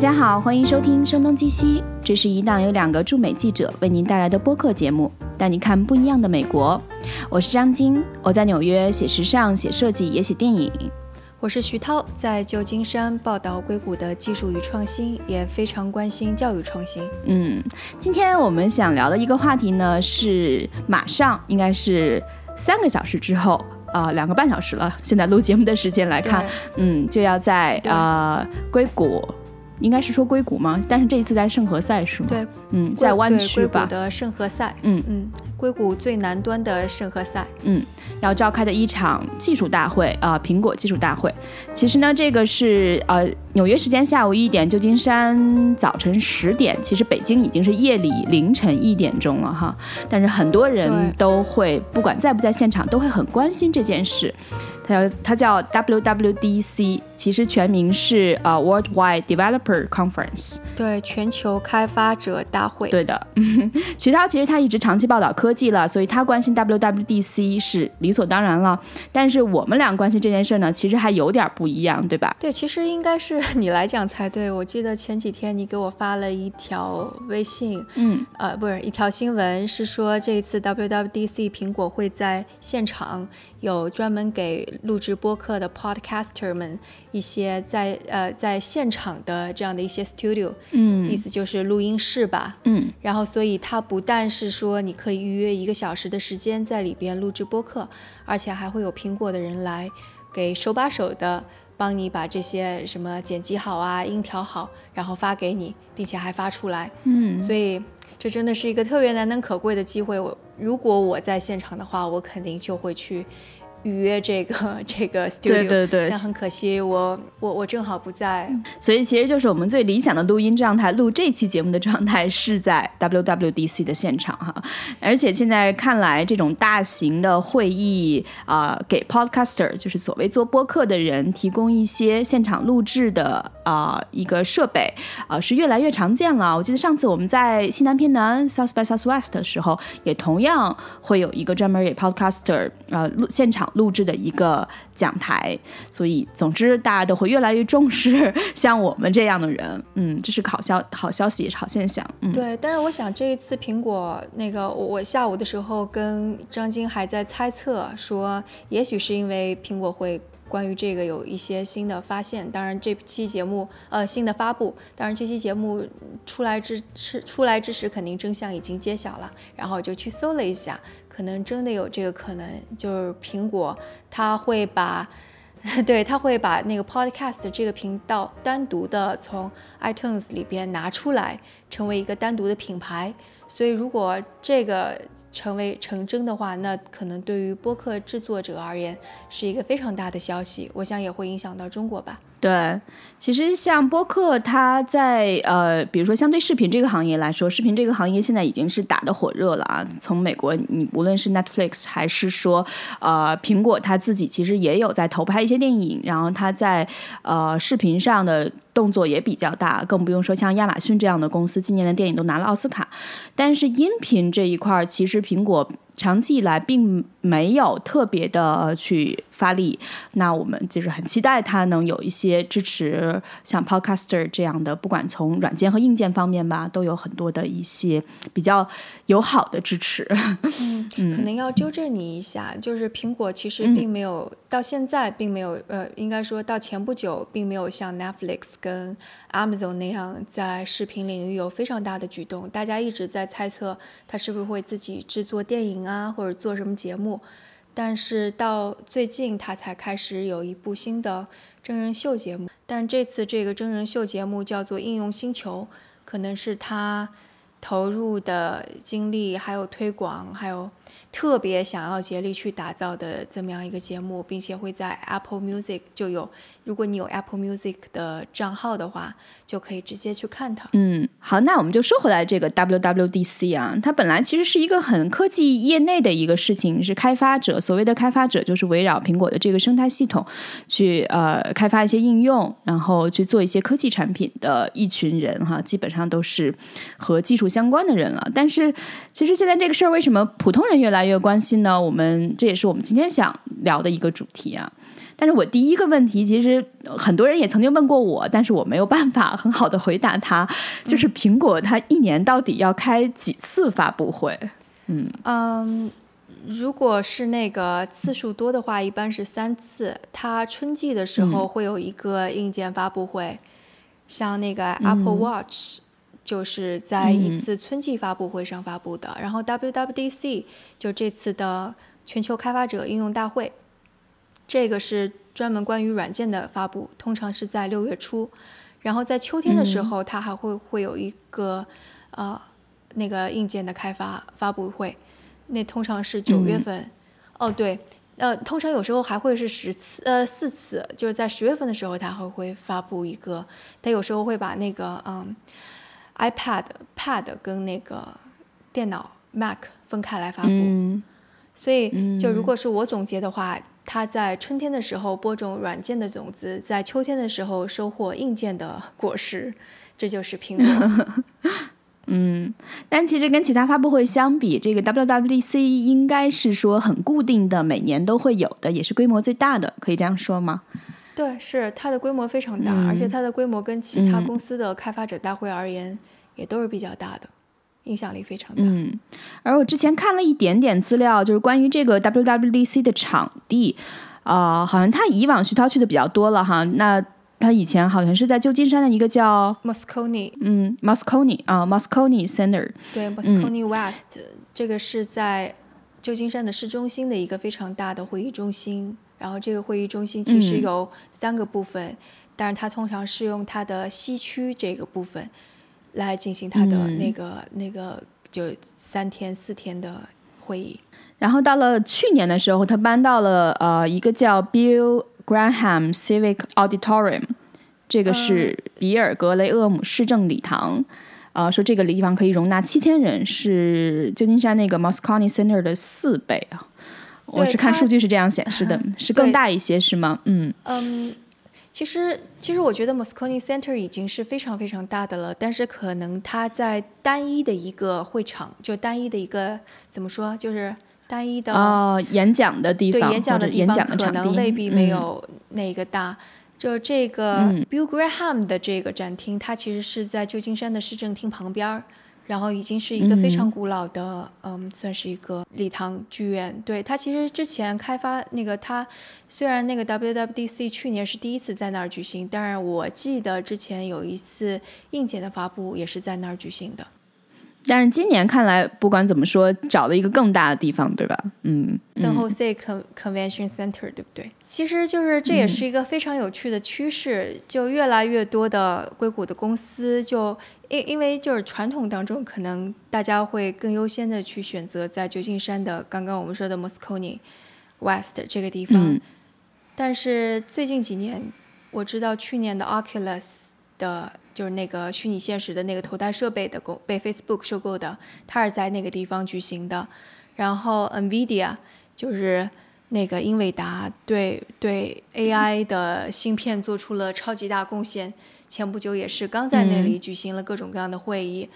家好，欢迎收听《声东击西》，这是一档由两个驻美记者为您带来的播客节目，带你看不一样的美国。我是张晶，我在纽约写时尚、写设计，也写电影。我是徐涛，在旧金山报道硅谷的技术与创新，也非常关心教育创新。嗯，今天我们想聊的一个话题呢，是马上应该是三个小时之后。啊，两个半小时了。现在录节目的时间来看，嗯，就要在呃硅谷，应该是说硅谷吗？但是这一次在圣何塞是吗？对，嗯，在湾区吧。硅谷的圣何塞，嗯嗯，硅谷最南端的圣何塞，嗯。要召开的一场技术大会啊，苹果技术大会。其实呢，这个是呃纽约时间下午一点，旧金山早晨十点，其实北京已经是夜里凌晨一点钟了哈。但是很多人都会不管在不在现场，都会很关心这件事。它叫它叫 WWDC，其实全名是呃 Worldwide Developer Conference，对，全球开发者大会。对的，徐涛其实他一直长期报道科技了，所以他关心 WWDC 是理所当然了。但是我们俩关心这件事呢，其实还有点不一样，对吧？对，其实应该是你来讲才对。我记得前几天你给我发了一条微信，嗯，呃，不是一条新闻，是说这一次 WWDC 苹果会在现场有专门给录制播客的 podcaster 们一些在呃在现场的这样的一些 studio，嗯，意思就是录音室吧，嗯，然后所以它不但是说你可以预约一个小时的时间在里边录制播客，而且还会有苹果的人来给手把手的帮你把这些什么剪辑好啊，音调好，然后发给你，并且还发出来，嗯，所以这真的是一个特别难能可贵的机会。我如果我在现场的话，我肯定就会去。预约这个 这个 studio，对对。对，但很可惜，我我我正好不在，所以其实就是我们最理想的录音状态，录这期节目的状态是在 WWDC 的现场哈，而且现在看来，这种大型的会议啊，给 podcaster 就是所谓做播客的人提供一些现场录制的啊一个设备啊，是越来越常见了。我记得上次我们在西南偏南 South by Southwest 的时候，也同样会有一个专门给 podcaster 呃录现场。录制的一个讲台，所以总之大家都会越来越重视 像我们这样的人，嗯，这是个好消好消息，也是好现象。嗯，对。但是我想这一次苹果那个我，我下午的时候跟张晶还在猜测说，也许是因为苹果会关于这个有一些新的发现。当然这期节目呃新的发布，当然这期节目出来之出出来之时，肯定真相已经揭晓了。然后我就去搜了一下。可能真的有这个可能，就是苹果它会把，对，它会把那个 Podcast 这个频道单独的从 iTunes 里边拿出来，成为一个单独的品牌。所以如果这个成为成真的话，那可能对于播客制作者而言是一个非常大的消息。我想也会影响到中国吧。对，其实像播客，它在呃，比如说相对视频这个行业来说，视频这个行业现在已经是打得火热了啊。从美国，你无论是 Netflix 还是说呃苹果，它自己其实也有在投拍一些电影，然后它在呃视频上的动作也比较大，更不用说像亚马逊这样的公司，今年的电影都拿了奥斯卡。但是音频这一块，其实苹果。长期以来并没有特别的去发力，那我们就是很期待它能有一些支持，像 Podcaster 这样的，不管从软件和硬件方面吧，都有很多的一些比较友好的支持。嗯，可能要纠正你一下，就是苹果其实并没有到现在并没有，呃，应该说到前不久并没有像 Netflix 跟 Amazon 那样在视频领域有非常大的举动。大家一直在猜测它是不是会自己制作电影啊，或者做什么节目。但是到最近，他才开始有一部新的真人秀节目。但这次这个真人秀节目叫做《应用星球》，可能是他投入的精力还有推广还有。特别想要竭力去打造的这么样一个节目，并且会在 Apple Music 就有，如果你有 Apple Music 的账号的话，就可以直接去看它。嗯，好，那我们就说回来这个 WWDC 啊，它本来其实是一个很科技业内的一个事情，是开发者所谓的开发者，就是围绕苹果的这个生态系统去呃开发一些应用，然后去做一些科技产品的一群人哈，基本上都是和技术相关的人了。但是其实现在这个事儿，为什么普通人越来越关心呢？我们这也是我们今天想聊的一个主题啊。但是我第一个问题，其实很多人也曾经问过我，但是我没有办法很好的回答他，就是苹果它一年到底要开几次发布会？嗯嗯，如果是那个次数多的话，一般是三次。它春季的时候会有一个硬件发布会，像那个 Apple Watch。就是在一次春季发布会上发布的，然后 WWDC 就这次的全球开发者应用大会，这个是专门关于软件的发布，通常是在六月初，然后在秋天的时候，它还会会有一个呃那个硬件的开发发布会，那通常是九月份，哦对，呃通常有时候还会是十次呃四次，就是在十月份的时候，它还会发布一个，它有时候会把那个嗯。iPad、Pad 跟那个电脑 Mac 分开来发布，所以就如果是我总结的话，它在春天的时候播种软件的种子，在秋天的时候收获硬件的果实，这就是苹果。嗯，但其实跟其他发布会相比，这个 WWDC 应该是说很固定的，每年都会有的，也是规模最大的，可以这样说吗？对，是它的规模非常大，而且它的规模跟其他公司的开发者大会而言，也都是比较大的，影响力非常大。嗯，而我之前看了一点点资料，就是关于这个 WWDC 的场地，啊，好像他以往徐涛去的比较多了哈。那他以前好像是在旧金山的一个叫 Moscone，嗯，Moscone 啊，Moscone Center，对，Moscone West，这个是在旧金山的市中心的一个非常大的会议中心。然后这个会议中心其实有三个部分，但是它通常是用它的西区这个部分来进行它的那个那个就三天四天的会议。然后到了去年的时候，他搬到了呃一个叫 Bill Graham Civic Auditorium，这个是比尔格雷厄姆市政礼堂，呃说这个地方可以容纳七千人，是旧金山那个 Moscone Center 的四倍啊。我是看数据是这样显示的，是更大一些是吗？嗯嗯，其实其实我觉得 Moscone Center 已经是非常非常大的了，但是可能它在单一的一个会场，就单一的一个怎么说，就是单一的哦演讲的地方，对演讲的地方可能未必没有那个大。就这个 Bill Graham 的这个展厅，它其实是在旧金山的市政厅旁边儿。然后已经是一个非常古老的，嗯，算是一个礼堂剧院。对它其实之前开发那个，它虽然那个 WWDC 去年是第一次在那儿举行，但是我记得之前有一次硬件的发布也是在那儿举行的。但是今年看来，不管怎么说，找了一个更大的地方，对吧？嗯，San Jose Convention Center，对不对？其实就是这也是一个非常有趣的趋势，就越来越多的硅谷的公司，就因因为就是传统当中，可能大家会更优先的去选择在旧金山的刚刚我们说的 Moscone West 这个地方，但是最近几年，我知道去年的 Oculus 的。就是那个虚拟现实的那个头戴设备的公被 Facebook 收购的，它是在那个地方举行的。然后 NVIDIA 就是那个英伟达对对 AI 的芯片做出了超级大贡献，前不久也是刚在那里举行了各种各样的会议，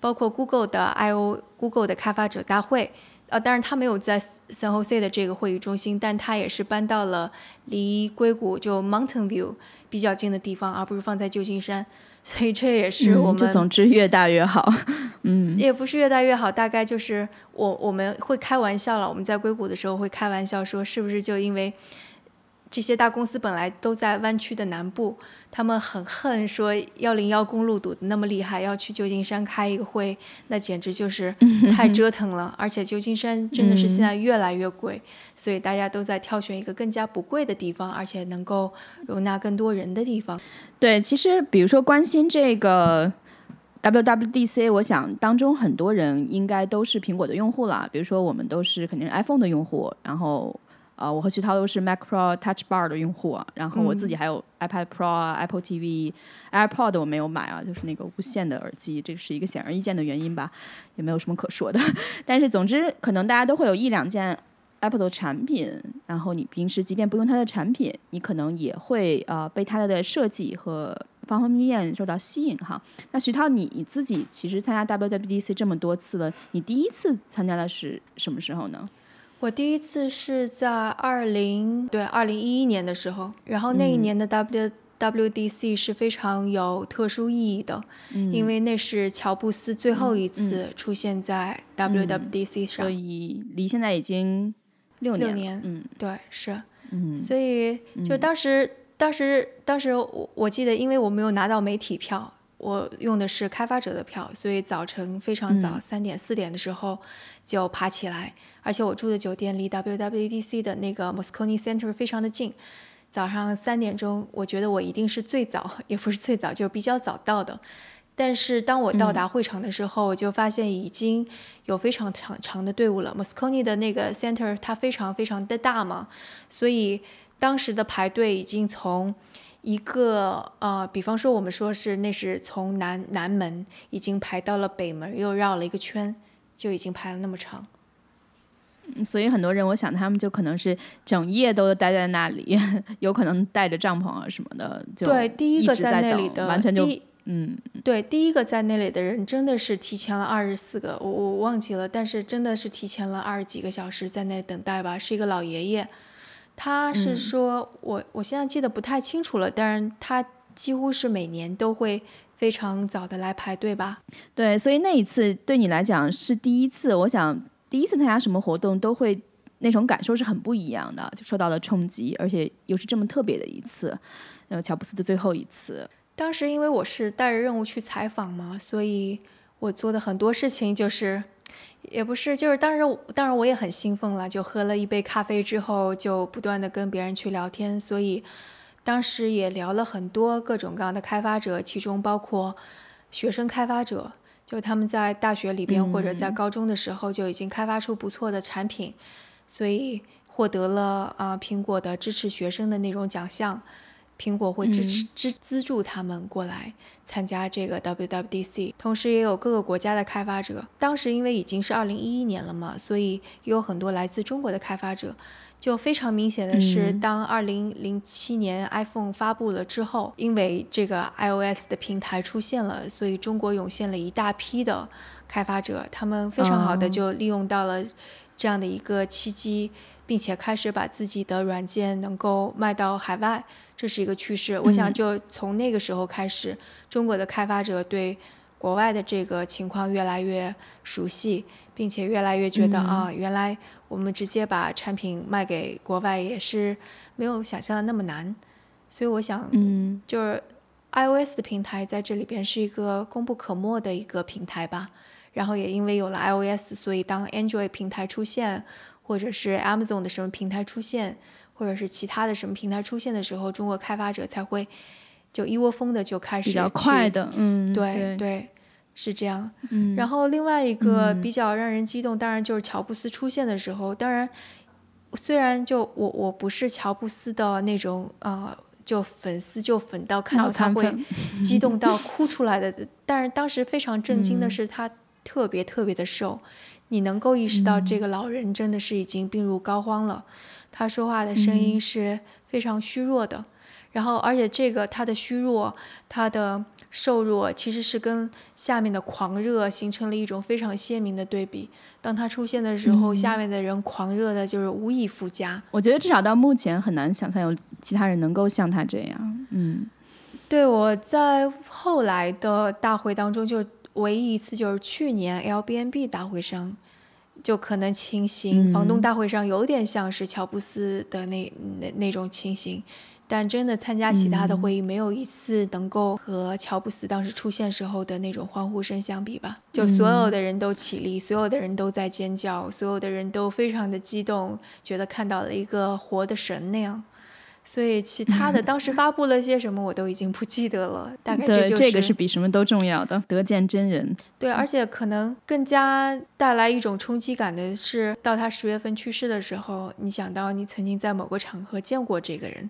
包括 Google 的 I/O Google 的开发者大会。呃，当然他没有在 San Jose 的这个会议中心，但他也是搬到了离硅谷就 Mountain View 比较近的地方，而不是放在旧金山。所以这也是我们，就总之越大越好，嗯，也不是越大越好，大概就是我我们会开玩笑了，我们在硅谷的时候会开玩笑说，是不是就因为。这些大公司本来都在湾区的南部，他们很恨说幺零幺公路堵得那么厉害，要去旧金山开一个会，那简直就是太 折腾了。而且旧金山真的是现在越来越贵，所以大家都在挑选一个更加不贵的地方，而且能够容纳更多人的地方。对，其实比如说关心这个 WWDC，我想当中很多人应该都是苹果的用户啦。比如说我们都是肯定是 iPhone 的用户，然后。啊，我和徐涛都是 Mac Pro Touch Bar 的用户啊，然后我自己还有 iPad Pro 啊、Apple TV、AirPod 我没有买啊，就是那个无线的耳机，这是一个显而易见的原因吧，也没有什么可说的。但是总之，可能大家都会有一两件 Apple 的产品，然后你平时即便不用它的产品，你可能也会呃被它的设计和方方面面受到吸引哈。那徐涛，你你自己其实参加 WWDC 这么多次了，你第一次参加的是什么时候呢？我第一次是在二零对二零一一年的时候，然后那一年的 W WDC 是非常有特殊意义的，因为那是乔布斯最后一次出现在 WWDC 上，所以离现在已经六年。六年，嗯，对，是，嗯，所以就当时，当时，当时我我记得，因为我没有拿到媒体票，我用的是开发者的票，所以早晨非常早，三点四点的时候就爬起来，而且我住的酒店离 WWDC 的那个 Moscone Center 非常的近。早上三点钟，我觉得我一定是最早，也不是最早，就是比较早到的。但是当我到达会场的时候，我就发现已经有非常长长的队伍了。Moscone 的那个 center 它非常非常的大嘛，所以当时的排队已经从一个呃，比方说我们说是那是从南南门已经排到了北门，又绕了一个圈，就已经排了那么长。所以很多人，我想他们就可能是整夜都待在那里，有可能带着帐篷啊什么的，就对，第一个在那里的，完全就嗯，对，第一个在那里的人真的是提前了二十四个，我我忘记了，但是真的是提前了二十几个小时在那等待吧，是一个老爷爷，他是说我我现在记得不太清楚了，但是他几乎是每年都会非常早的来排队吧，对，所以那一次对你来讲是第一次，我想。第一次参加什么活动都会那种感受是很不一样的，就受到了冲击，而且又是这么特别的一次，然后乔布斯的最后一次。当时因为我是带着任务去采访嘛，所以我做的很多事情就是，也不是就是当时当然我也很兴奋了，就喝了一杯咖啡之后就不断的跟别人去聊天，所以当时也聊了很多各种各样的开发者，其中包括学生开发者。就他们在大学里边或者在高中的时候就已经开发出不错的产品，所以获得了啊苹果的支持学生的那种奖项，苹果会支持支资助他们过来参加这个 WWDC，同时也有各个国家的开发者。当时因为已经是二零一一年了嘛，所以也有很多来自中国的开发者。就非常明显的是，当二零零七年 iPhone 发布了之后，因为这个 iOS 的平台出现了，所以中国涌现了一大批的开发者，他们非常好的就利用到了这样的一个契机，并且开始把自己的软件能够卖到海外，这是一个趋势。我想就从那个时候开始，中国的开发者对国外的这个情况越来越熟悉。并且越来越觉得啊，原来我们直接把产品卖给国外也是没有想象的那么难，所以我想，嗯，就是 iOS 的平台在这里边是一个功不可没的一个平台吧。然后也因为有了 iOS，所以当 Android 平台出现，或者是 Amazon 的什么平台出现，或者是其他的什么平台出现的时候，中国开发者才会就一窝蜂的就开始比较快的，嗯，对对。是这样，然后另外一个比较让人激动，当然就是乔布斯出现的时候。当然，虽然就我我不是乔布斯的那种呃，就粉丝就粉到看到他会激动到 哭出来的，但是当时非常震惊的是他特别特别的瘦，你能够意识到这个老人真的是已经病入膏肓了，他说话的声音是非常虚弱的，然后而且这个他的虚弱，他的。瘦弱其实是跟下面的狂热形成了一种非常鲜明的对比。当他出现的时候，下面的人狂热的就是无以复加。我觉得至少到目前很难想象有其他人能够像他这样。嗯，对，我在后来的大会当中，就唯一一次就是去年 L B N B 大会上，就可能情形，房东大会上有点像是乔布斯的那那那种情形。但真的参加其他的会议，没有一次能够和乔布斯当时出现时候的那种欢呼声相比吧？就所有的人都起立，所有的人都在尖叫，所有的人都非常的激动，觉得看到了一个活的神那样。所以其他的当时发布了些什么，我都已经不记得了。大概这就是这个是比什么都重要的，得见真人。对，而且可能更加带来一种冲击感的是，到他十月份去世的时候，你想到你曾经在某个场合见过这个人。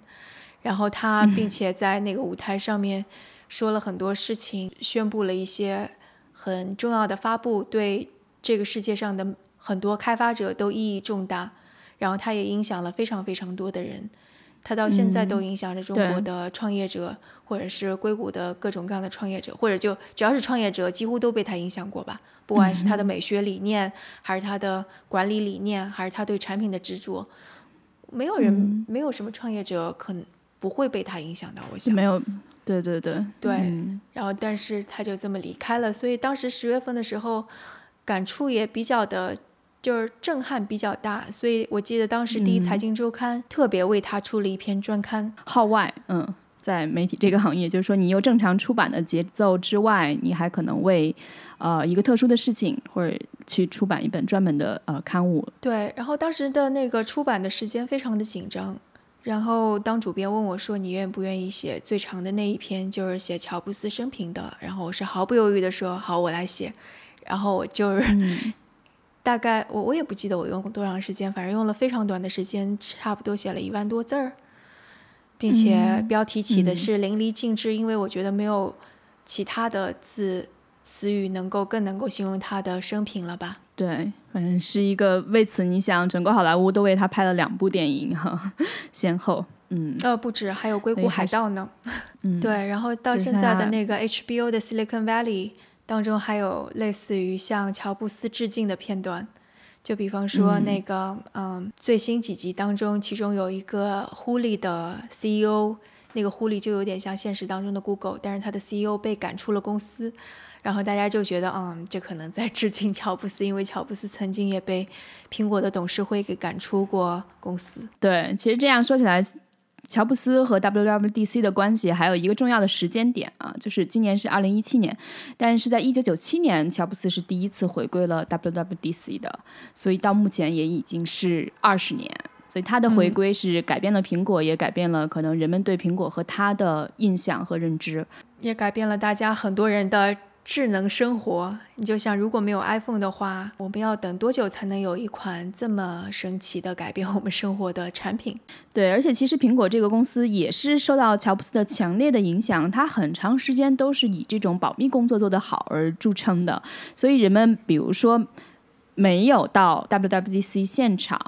然后他，并且在那个舞台上面说了很多事情，宣布了一些很重要的发布，对这个世界上的很多开发者都意义重大。然后他也影响了非常非常多的人。它到现在都影响着中国的创业者，或者是硅谷的各种各样的创业者，或者就只要是创业者，几乎都被它影响过吧。不管是他的美学理念，还是他的管理理念，还是他对产品的执着，没有人，没有什么创业者可能不会被他影响到。我想没有，对对对对。然后，但是他就这么离开了，所以当时十月份的时候，感触也比较的。就是震撼比较大，所以我记得当时第一财经周刊特别为他出了一篇专刊。号外，嗯，在媒体这个行业，就是说你有正常出版的节奏之外，你还可能为呃一个特殊的事情或者去出版一本专门的呃刊物。对，然后当时的那个出版的时间非常的紧张，然后当主编问我说你愿不愿意写最长的那一篇，就是写乔布斯生平的，然后我是毫不犹豫的说好，我来写，然后我就是。大概我我也不记得我用过多长时间，反正用了非常短的时间，差不多写了一万多字儿，并且标题起的是淋漓尽致，因为我觉得没有其他的字词语能够更能够形容他的生平了吧？对，反正是一个为此，你想整个好莱坞都为他拍了两部电影哈，先后，嗯，呃，不止，还有《硅谷海盗》呢，嗯，对，然后到现在的那个 HBO 的 Silicon Valley。当中还有类似于向乔布斯致敬的片段，就比方说那个，嗯，最新几集当中，其中有一个狐狸的 CEO，那个狐狸就有点像现实当中的 Google，但是他的 CEO 被赶出了公司，然后大家就觉得，嗯，这可能在致敬乔布斯，因为乔布斯曾经也被苹果的董事会给赶出过公司。对，其实这样说起来。乔布斯和 WWDC 的关系还有一个重要的时间点啊，就是今年是二零一七年，但是在一九九七年，乔布斯是第一次回归了 WWDC 的，所以到目前也已经是二十年，所以他的回归是改变了苹果，也改变了可能人们对苹果和他的印象和认知，也改变了大家很多人的。智能生活，你就想，如果没有 iPhone 的话，我们要等多久才能有一款这么神奇的改变我们生活的产品？对，而且其实苹果这个公司也是受到乔布斯的强烈的影响，它很长时间都是以这种保密工作做得好而著称的，所以人们比如说。没有到 WWDC 现场，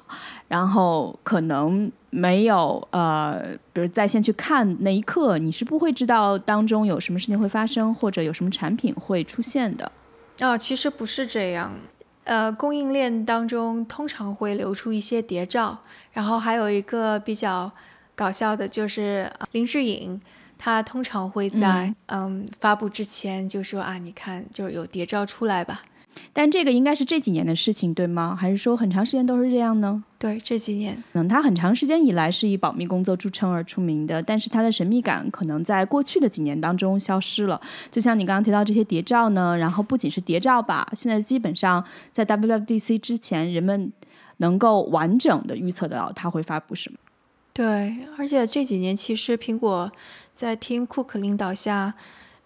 然后可能没有呃，比如在线去看那一刻，你是不会知道当中有什么事情会发生，或者有什么产品会出现的。哦，其实不是这样，呃，供应链当中通常会流出一些谍照，然后还有一个比较搞笑的就是林志颖，他通常会在嗯发布之前就说啊，你看就有谍照出来吧。但这个应该是这几年的事情，对吗？还是说很长时间都是这样呢？对，这几年，嗯，它很长时间以来是以保密工作著称而出名的，但是它的神秘感可能在过去的几年当中消失了。就像你刚刚提到这些谍照呢，然后不仅是谍照吧，现在基本上在 WWDC 之前，人们能够完整的预测得到它会发布什么。对，而且这几年其实苹果在 Tim Cook 领导下，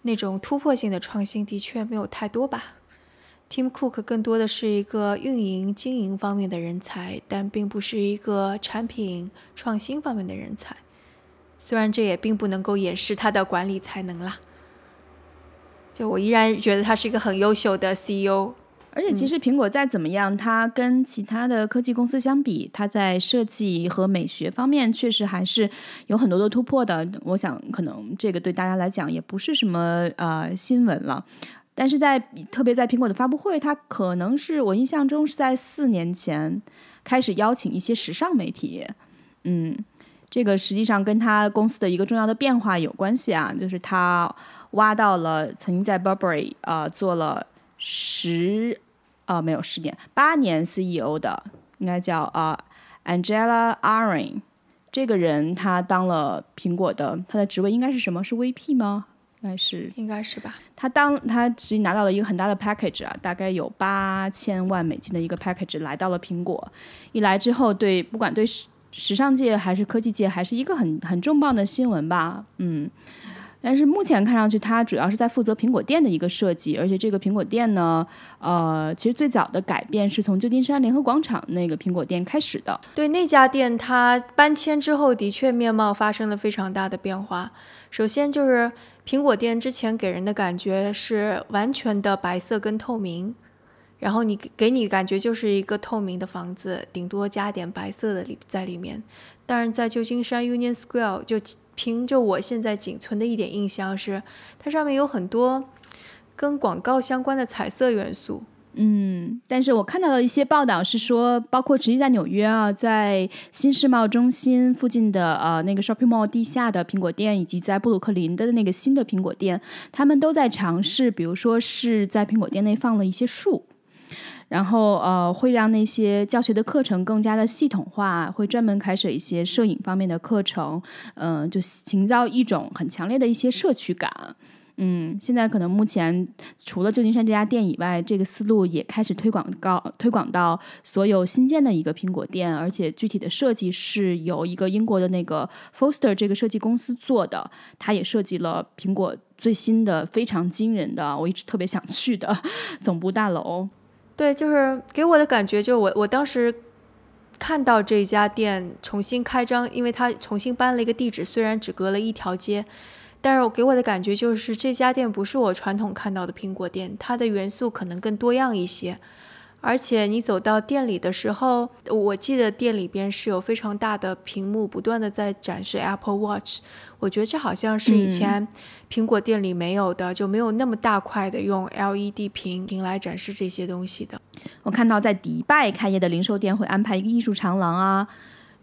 那种突破性的创新的确没有太多吧。Tim Cook 更多的是一个运营经营方面的人才，但并不是一个产品创新方面的人才。虽然这也并不能够掩饰他的管理才能啦。就我依然觉得他是一个很优秀的 CEO。而且其实苹果再怎么样，它跟其他的科技公司相比，它在设计和美学方面确实还是有很多的突破的。我想可能这个对大家来讲也不是什么呃新闻了。但是在特别在苹果的发布会，它可能是我印象中是在四年前开始邀请一些时尚媒体，嗯，这个实际上跟他公司的一个重要的变化有关系啊，就是他挖到了曾经在 Burberry 啊做了十啊没有十年八年 CEO 的，应该叫啊 Angela a r o n 这个人他当了苹果的，他的职位应该是什么？是 VP 吗？应该是，应该是吧。他当他其实拿到了一个很大的 package 啊，大概有八千万美金的一个 package 来到了苹果。一来之后，对不管对时时尚界还是科技界，还是一个很很重磅的新闻吧。嗯。但是目前看上去，他主要是在负责苹果店的一个设计，而且这个苹果店呢，呃，其实最早的改变是从旧金山联合广场那个苹果店开始的。对那家店，它搬迁之后的确面貌发生了非常大的变化。首先就是苹果店之前给人的感觉是完全的白色跟透明，然后你给你感觉就是一个透明的房子，顶多加点白色的里在里面。但是在旧金山 Union Square，就凭着我现在仅存的一点印象是，它上面有很多跟广告相关的彩色元素。嗯，但是我看到的一些报道是说，包括直接在纽约啊，在新世贸中心附近的呃那个 shopping mall 地下的苹果店，以及在布鲁克林的那个新的苹果店，他们都在尝试，比如说是在苹果店内放了一些树。然后呃，会让那些教学的课程更加的系统化，会专门开设一些摄影方面的课程，嗯，就营造一种很强烈的一些社区感。嗯，现在可能目前除了旧金山这家店以外，这个思路也开始推广到推广到所有新建的一个苹果店，而且具体的设计是由一个英国的那个 Foster 这个设计公司做的，他也设计了苹果最新的非常惊人的，我一直特别想去的 总部大楼。对，就是给我的感觉，就是我我当时看到这家店重新开张，因为它重新搬了一个地址，虽然只隔了一条街，但是我给我的感觉就是这家店不是我传统看到的苹果店，它的元素可能更多样一些。而且你走到店里的时候，我记得店里边是有非常大的屏幕，不断的在展示 Apple Watch。我觉得这好像是以前苹果店里没有的，就没有那么大块的用 LED 屏屏来展示这些东西的。我看到在迪拜开业的零售店会安排一个艺术长廊啊，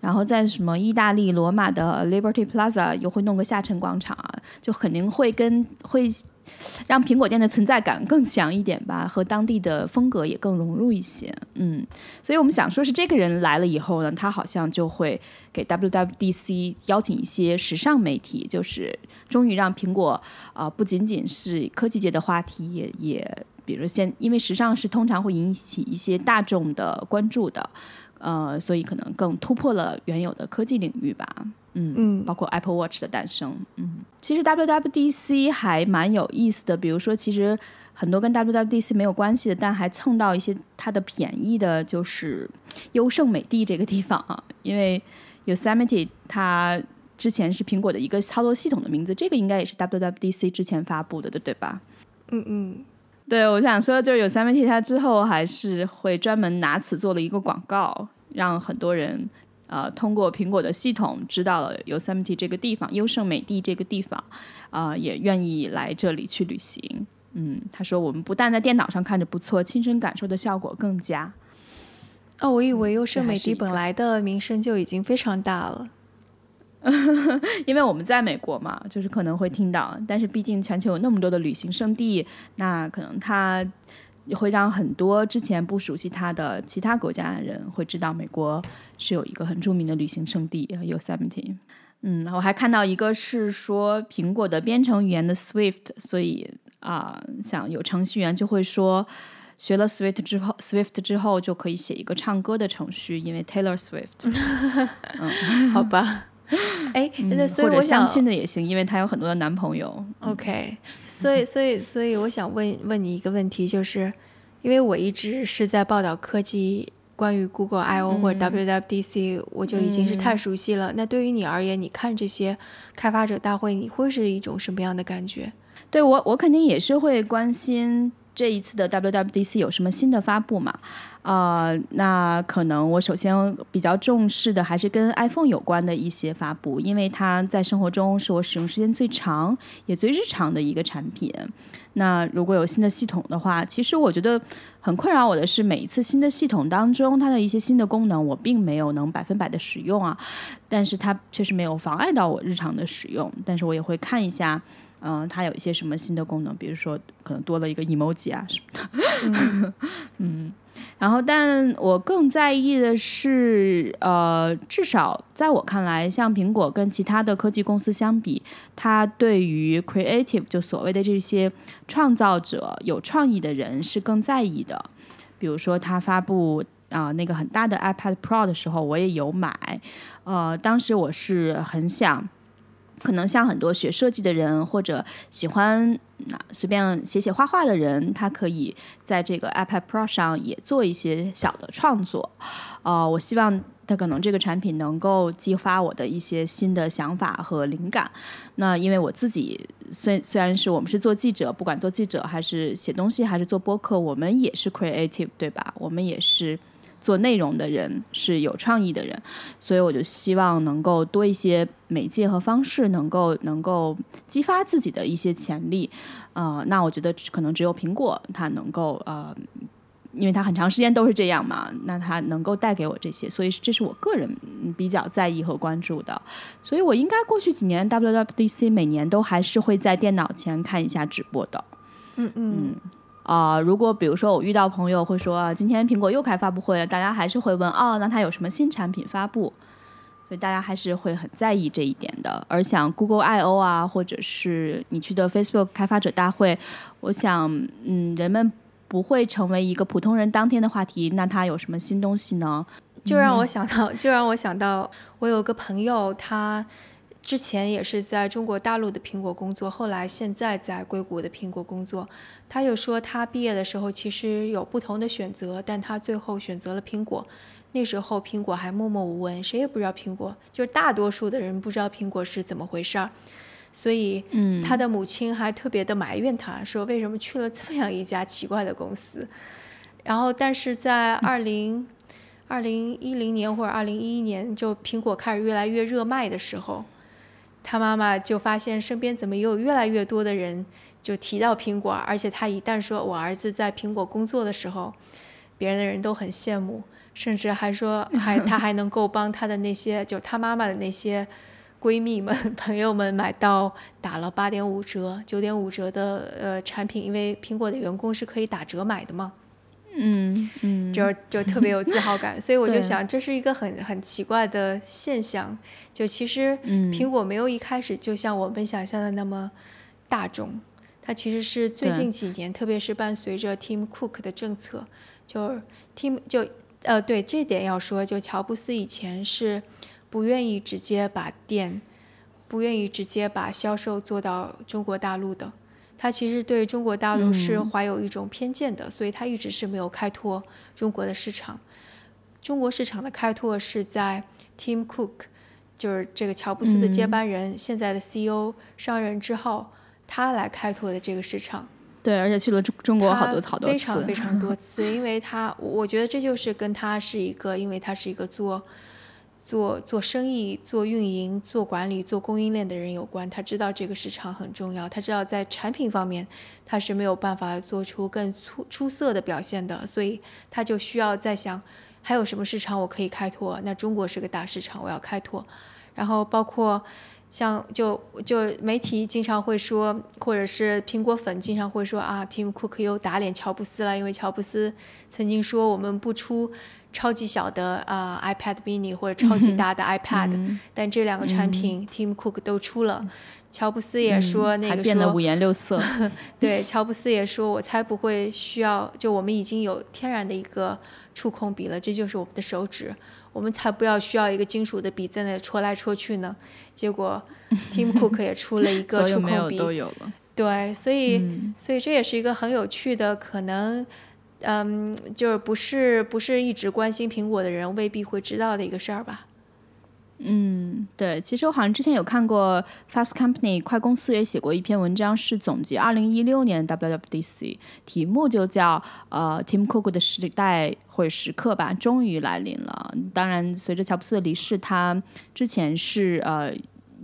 然后在什么意大利罗马的 Liberty Plaza 又会弄个下沉广场啊，就肯定会跟会。让苹果店的存在感更强一点吧，和当地的风格也更融入一些。嗯，所以我们想说是这个人来了以后呢，他好像就会给 WWDC 邀请一些时尚媒体，就是终于让苹果啊不仅仅是科技界的话题，也也比如现因为时尚是通常会引起一些大众的关注的，呃，所以可能更突破了原有的科技领域吧。嗯嗯，包括 Apple Watch 的诞生，嗯，其实 WWDC 还蛮有意思的。比如说，其实很多跟 WWDC 没有关系的，但还蹭到一些它的便宜的，就是优胜美地这个地方啊。因为 Yosemite 它之前是苹果的一个操作系统的名字，这个应该也是 WWDC 之前发布的，对对吧？嗯嗯，对，我想说，就是 Yosemite 它之后还是会专门拿此做了一个广告，让很多人。呃，通过苹果的系统知道了 Yosemite 这个地方，优胜美地这个地方，啊，也愿意来这里去旅行。嗯，他说我们不但在电脑上看着不错，亲身感受的效果更佳。哦，我以为优胜美地本来的名声就已经非常大了，因为我们在美国嘛，就是可能会听到，但是毕竟全球有那么多的旅行胜地，那可能它。也会让很多之前不熟悉它的其他国家的人会知道，美国是有一个很著名的旅行胜地 Yosemite。嗯，我还看到一个是说苹果的编程语言的 Swift，所以啊，想有程序员就会说，学了 Swift 之后，Swift 之后就可以写一个唱歌的程序，因为 Taylor Swift。嗯，好吧。哎，那所以我想相亲的也行，因为她有很多的男朋友。OK，所以所以所以我想问问你一个问题，就是因为我一直是在报道科技，关于 Google I/O 或者 WWDC，我就已经是太熟悉了。那对于你而言，你看这些开发者大会，你会是一种什么样的感觉？对我，我肯定也是会关心这一次的 WWDC 有什么新的发布嘛。呃，那可能我首先比较重视的还是跟 iPhone 有关的一些发布，因为它在生活中是我使用时间最长也最日常的一个产品。那如果有新的系统的话，其实我觉得很困扰我的是每一次新的系统当中，它的一些新的功能我并没有能百分百的使用啊，但是它确实没有妨碍到我日常的使用，但是我也会看一下，嗯，它有一些什么新的功能，比如说可能多了一个 emoji 啊什么的，嗯。然后，但我更在意的是，呃，至少在我看来，像苹果跟其他的科技公司相比，它对于 creative 就所谓的这些创造者、有创意的人是更在意的。比如说，它发布啊那个很大的 iPad Pro 的时候，我也有买。呃，当时我是很想。可能像很多学设计的人，或者喜欢那随便写写画画的人，他可以在这个 iPad Pro 上也做一些小的创作。呃，我希望他可能这个产品能够激发我的一些新的想法和灵感。那因为我自己虽虽然是我们是做记者，不管做记者还是写东西还是做播客，我们也是 creative，对吧？我们也是做内容的人，是有创意的人，所以我就希望能够多一些媒介和方式，能够能够激发自己的一些潜力。呃，那我觉得可能只有苹果它能够呃。因为它很长时间都是这样嘛，那它能够带给我这些，所以这是我个人比较在意和关注的。所以我应该过去几年 WWDC 每年都还是会在电脑前看一下直播的。嗯嗯。啊，如果比如说我遇到朋友会说啊今天苹果又开发布会了，大家还是会问哦，那它有什么新产品发布？所以大家还是会很在意这一点的。而像 Google I/O 啊，或者是你去的 Facebook 开发者大会，我想嗯，人们。不会成为一个普通人当天的话题，那它有什么新东西呢？就让我想到，就让我想到，我有个朋友，他之前也是在中国大陆的苹果工作，后来现在在硅谷的苹果工作。他又说，他毕业的时候其实有不同的选择，但他最后选择了苹果。那时候苹果还默默无闻，谁也不知道苹果，就是大多数的人不知道苹果是怎么回事儿。所以，他的母亲还特别的埋怨他，说为什么去了这么样一家奇怪的公司。然后，但是在二零二零一零年或者二零一一年，就苹果开始越来越热卖的时候，他妈妈就发现身边怎么有越来越多的人就提到苹果，而且他一旦说我儿子在苹果工作的时候，别人的人都很羡慕，甚至还说 还他还能够帮他的那些就他妈妈的那些。闺蜜们、朋友们买到打了八点五折、九点五折的呃产品，因为苹果的员工是可以打折买的嘛。嗯嗯，就就特别有自豪感，所以我就想这是一个很很奇怪的现象。就其实苹果没有一开始就像我们想象的那么大众，它其实是最近几年，特别是伴随着 Tim Cook 的政策，就是 Tim 就呃对这点要说，就乔布斯以前是。不愿意直接把店，不愿意直接把销售做到中国大陆的，他其实对中国大陆是怀有一种偏见的，所以他一直是没有开拓中国的市场。中国市场的开拓是在 Tim Cook，就是这个乔布斯的接班人，现在的 CEO 上任之后，他来开拓的这个市场。对，而且去了中中国好多好多次，非常非常多次，因为他，我觉得这就是跟他是一个，因为他是一个做。做做生意、做运营、做管理、做供应链的人有关，他知道这个市场很重要，他知道在产品方面他是没有办法做出更出出色的表现的，所以他就需要在想还有什么市场我可以开拓。那中国是个大市场，我要开拓。然后包括像就就媒体经常会说，或者是苹果粉经常会说啊，Tim Cook 又打脸乔布斯了，因为乔布斯曾经说我们不出。超级小的啊 iPad mini 或者超级大的 iPad，但这两个产品 Tim Cook 都出了。乔布斯也说那个变得五颜六色。对，乔布斯也说，我才不会需要，就我们已经有天然的一个触控笔了，这就是我们的手指，我们才不要需要一个金属的笔在那戳来戳去呢。结果 Tim Cook 也出了一个触控笔，都有了。对，所以所以这也是一个很有趣的可能。嗯，就是不是不是一直关心苹果的人未必会知道的一个事儿吧？嗯，对，其实我好像之前有看过 Fast Company 快公司也写过一篇文章，是总结二零一六年 WWDC，题目就叫呃 Tim Cook 的时代或者时刻吧，终于来临了。当然，随着乔布斯的离世，他之前是呃。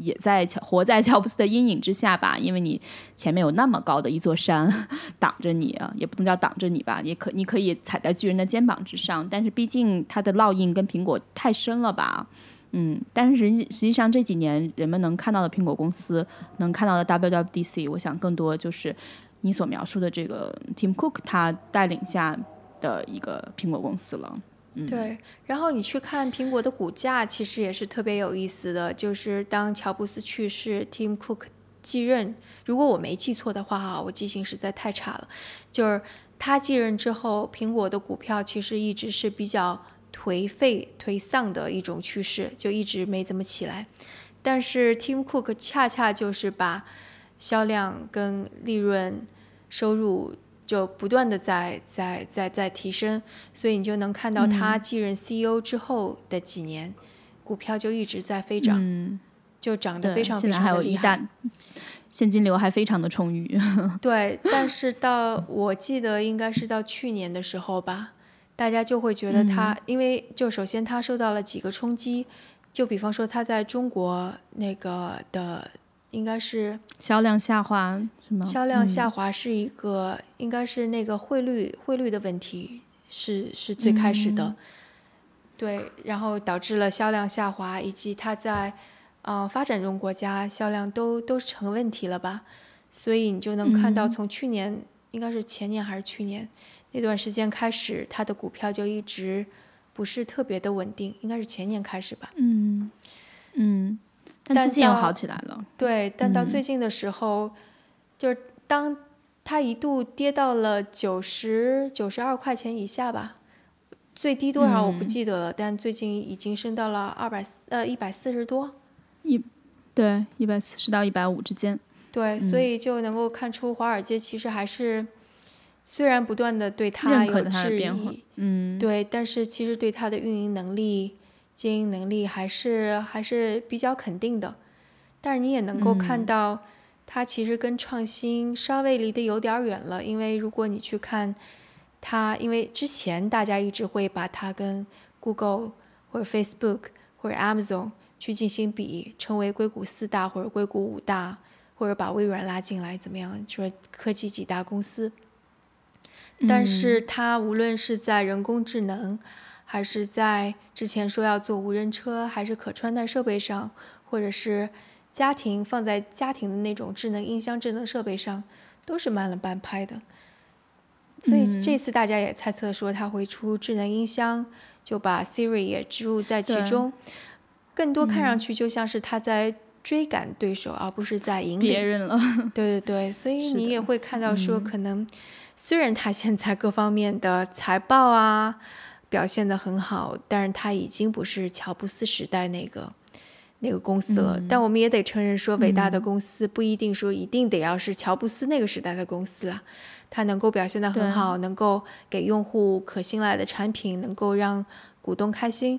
也在乔活在乔布斯的阴影之下吧，因为你前面有那么高的一座山挡着你啊，也不能叫挡着你吧，也可你可以踩在巨人的肩膀之上，但是毕竟它的烙印跟苹果太深了吧，嗯，但是实际实际上这几年人们能看到的苹果公司，能看到的 WWDC，我想更多就是你所描述的这个 Tim Cook 他带领下的一个苹果公司了。对，然后你去看苹果的股价，其实也是特别有意思的。就是当乔布斯去世，Tim Cook 继任，如果我没记错的话，哈，我记性实在太差了。就是他继任之后，苹果的股票其实一直是比较颓废、颓丧的一种趋势，就一直没怎么起来。但是 Tim Cook 恰恰就是把销量跟利润收入。就不断的在在在在提升，所以你就能看到他继任 CEO 之后的几年，股票就一直在飞涨，就涨得非常非常的厉害。现金流还非常的充裕。对，但是到我记得应该是到去年的时候吧，大家就会觉得他，因为就首先他受到了几个冲击，就比方说他在中国那个的应该是销量下滑是吗？销量下滑是一个，应该是那个汇率汇率的问题是是最开始的，对，然后导致了销量下滑，以及它在。呃，发展中国家销量都都成问题了吧？所以你就能看到，从去年应该是前年还是去年那段时间开始，它的股票就一直不是特别的稳定，应该是前年开始吧。嗯嗯，但最近又好起来了。对，但到最近的时候，就是当它一度跌到了九十九十二块钱以下吧，最低多少我不记得了，但最近已经升到了二百呃一百四十多。一，对，一百四十到一百五之间。对，所以就能够看出华尔街其实还是，虽然不断的对它有质疑，嗯，对，但是其实对它的运营能力、经营能力还是还是比较肯定的。但是你也能够看到，它其实跟创新稍微离得有点远了。因为如果你去看它，因为之前大家一直会把它跟 Google 或者 Facebook 或者 Amazon。去进行比，成为硅谷四大或者硅谷五大，或者把微软拉进来，怎么样？说科技几大公司。但是它无论是在人工智能，还是在之前说要做无人车，还是可穿戴设备上，或者是家庭放在家庭的那种智能音箱、智能设备上，都是慢了半拍的。所以这次大家也猜测说它会出智能音箱，就把 Siri 也植入在其中。更多看上去就像是他在追赶对手，而不是在引领别人了。对对对，所以你也会看到说，可能虽然他现在各方面的财报啊表现的很好，但是他已经不是乔布斯时代那个那个公司了。但我们也得承认说，伟大的公司不一定说一定得要是乔布斯那个时代的公司啦。它能够表现的很好，能够给用户可信赖的产品，能够让股东开心。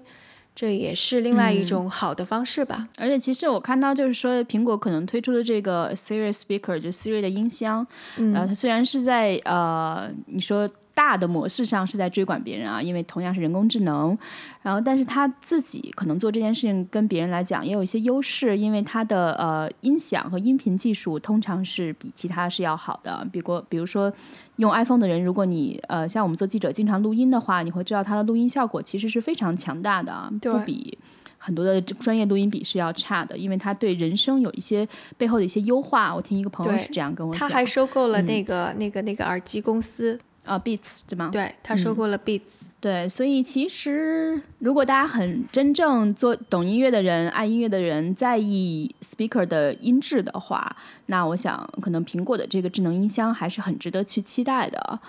这也是另外一种好的方式吧。而且，其实我看到就是说，苹果可能推出的这个 Siri Speaker，就 Siri 的音箱，呃，它虽然是在呃，你说。大的模式上是在追赶别人啊，因为同样是人工智能，然后但是他自己可能做这件事情跟别人来讲也有一些优势，因为他的呃音响和音频技术通常是比其他是要好的。比如比如说用 iPhone 的人，如果你呃像我们做记者经常录音的话，你会知道它的录音效果其实是非常强大的，不比很多的专业录音笔是要差的，因为它对人声有一些背后的一些优化。我听一个朋友是这样跟我讲，他还收购了那个那个那个耳机公司。啊，Beats 对吗？对，他收购了 Beats。对，所以其实如果大家很真正做懂音乐的人、爱音乐的人，在意 speaker 的音质的话，那我想可能苹果的这个智能音箱还是很值得去期待的。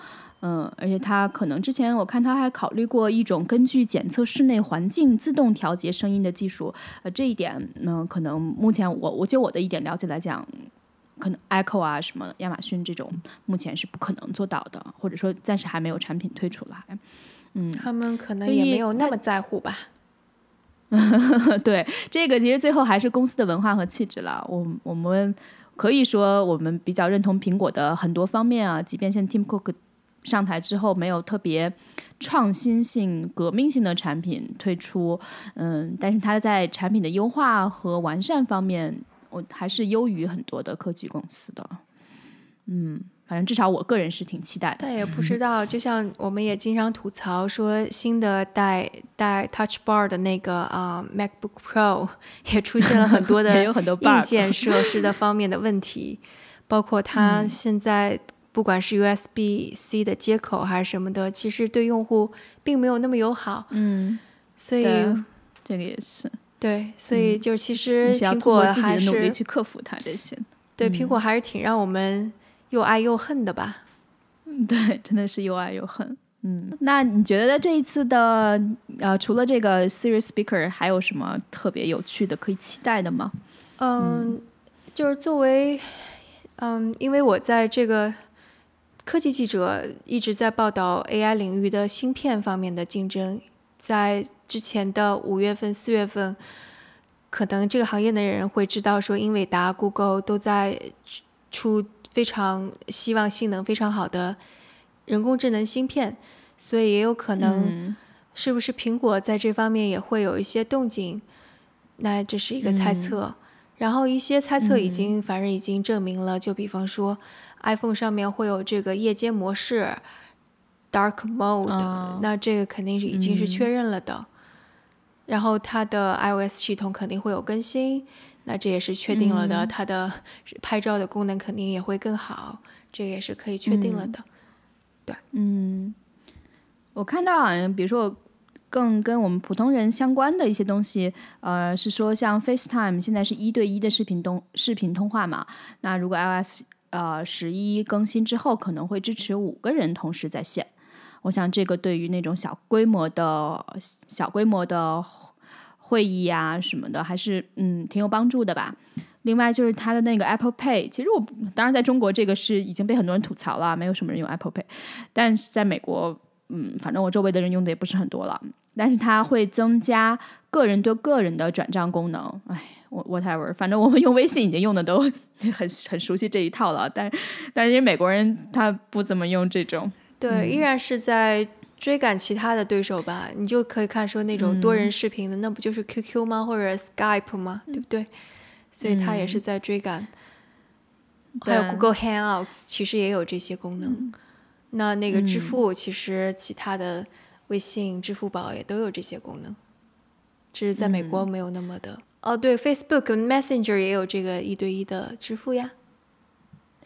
嗯，而且它可能之前我看他还考虑过一种根据检测室内环境自动调节声音的技术。呃，这一点呢，可能目前我我就我的一点了解来讲。可能 Echo 啊，什么亚马逊这种，目前是不可能做到的，或者说暂时还没有产品推出来。嗯，他们可能也没有那么在乎吧。对，这个其实最后还是公司的文化和气质了。我我们可以说，我们比较认同苹果的很多方面啊，即便现在 Tim Cook 上台之后没有特别创新性、革命性的产品推出，嗯，但是他在产品的优化和完善方面。我还是优于很多的科技公司的，嗯，反正至少我个人是挺期待的。但也不 知道，就像我们也经常吐槽说，新的带带 Touch Bar 的那个啊 MacBook Pro 也出现了很多的 硬件设施的方面的问题，包括它现在不管是 USB C 的接口还是什么的，其实对用户并没有那么友好。嗯，所以这个也是。对，所以就其实苹果还是努力去克服它这些。对，苹果还是挺让我们又爱又恨的吧？嗯，对，真的是又爱又恨。嗯，那你觉得这一次的呃，除了这个 Siri Speaker，还有什么特别有趣的可以期待的吗？嗯，就是作为嗯，因为我在这个科技记者一直在报道 AI 领域的芯片方面的竞争，在。之前的五月份、四月份，可能这个行业的人会知道说，英伟达、Google 都在出非常希望性能非常好的人工智能芯片，所以也有可能是不是苹果在这方面也会有一些动静？那这是一个猜测。然后一些猜测已经反正已经证明了，就比方说 iPhone 上面会有这个夜间模式。Dark mode，那这个肯定是已经是确认了的。然后它的 iOS 系统肯定会有更新，那这也是确定了的。它的拍照的功能肯定也会更好，这个也是可以确定了的。对，嗯，我看到好像比如说更跟我们普通人相关的一些东西，呃，是说像 FaceTime 现在是一对一的视频通视频通话嘛？那如果 iOS 呃十一更新之后，可能会支持五个人同时在线。我想这个对于那种小规模的小规模的会议啊什么的，还是嗯挺有帮助的吧。另外就是它的那个 Apple Pay，其实我当然在中国这个是已经被很多人吐槽了，没有什么人用 Apple Pay。但是在美国，嗯，反正我周围的人用的也不是很多了。但是它会增加个人对个人的转账功能。哎，我 whatever，反正我们用微信已经用的都很很熟悉这一套了。但但是美国人他不怎么用这种。对，依然是在追赶其他的对手吧。你就可以看说那种多人视频的，那不就是 QQ 吗？或者 Skype 吗？对不对？所以它也是在追赶。还有 Google Hangouts，其实也有这些功能。那那个支付，其实其他的微信、支付宝也都有这些功能，只是在美国没有那么的。哦，对，Facebook 跟 Messenger 也有这个一对一的支付呀。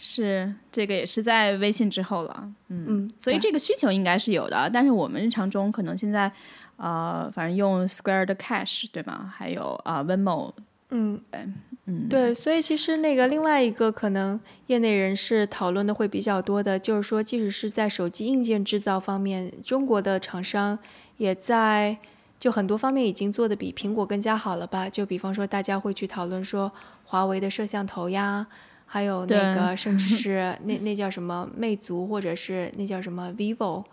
是，这个也是在微信之后了，嗯，所以这个需求应该是有的，但是我们日常中可能现在，呃，反正用 Square 的 Cash 对吗？还有啊，Venmo，嗯，对，嗯，对，所以其实那个另外一个可能业内人士讨论的会比较多的，就是说，即使是在手机硬件制造方面，中国的厂商也在就很多方面已经做的比苹果更加好了吧？就比方说，大家会去讨论说，华为的摄像头呀。还有那个，甚至是那那叫什么魅族，或者是那叫什么 vivo，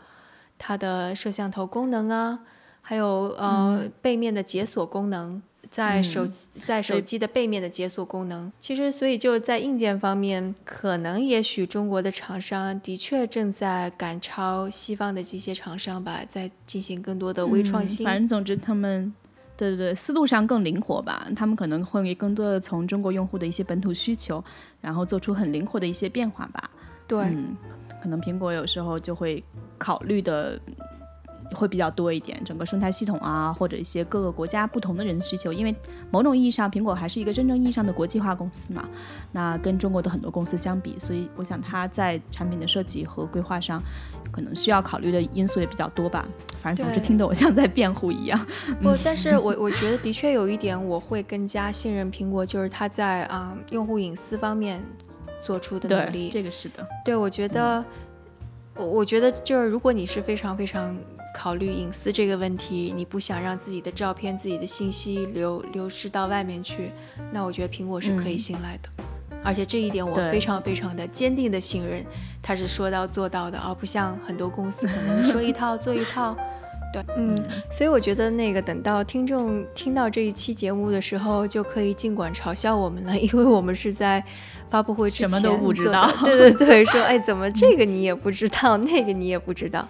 它的摄像头功能啊，还有呃背面的解锁功能，在手在手机的背面的解锁功能，其实所以就在硬件方面，可能也许中国的厂商的确正在赶超西方的这些厂商吧，在进行更多的微创新。反正总之他们。对对对，思路上更灵活吧，他们可能会更多的从中国用户的一些本土需求，然后做出很灵活的一些变化吧。对，嗯，可能苹果有时候就会考虑的。会比较多一点，整个生态系统啊，或者一些各个国家不同的人需求，因为某种意义上，苹果还是一个真正意义上的国际化公司嘛。那跟中国的很多公司相比，所以我想它在产品的设计和规划上，可能需要考虑的因素也比较多吧。反正总之听得我像在辩护一样。不，但是我我觉得的确有一点我会更加信任苹果，就是它在啊用户隐私方面做出的努力。这个是的。对，我觉得，我我觉得就是如果你是非常非常。考虑隐私这个问题，你不想让自己的照片、自己的信息流流失到外面去，那我觉得苹果是可以信赖的。而且这一点我非常非常的坚定的信任，他是说到做到的，而不像很多公司可能说一套 做一套。对，嗯，所以我觉得那个等到听众听到这一期节目的时候，就可以尽管嘲笑我们了，因为我们是在发布会之前什么都不知道。对对对，说哎，怎么这个你也不知道，那个你也不知道。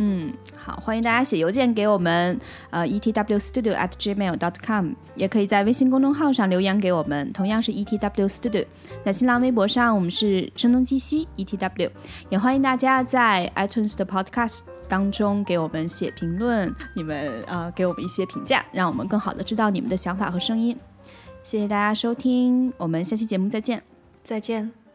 嗯，好，欢迎大家写邮件给我们，呃，etwstudio at gmail dot com，也可以在微信公众号上留言给我们，同样是 etwstudio。在新浪微博上，我们是声东击西 etw，也欢迎大家在 iTunes 的 Podcast 当中给我们写评论，你们呃给我们一些评价，让我们更好的知道你们的想法和声音。谢谢大家收听，我们下期节目再见，再见。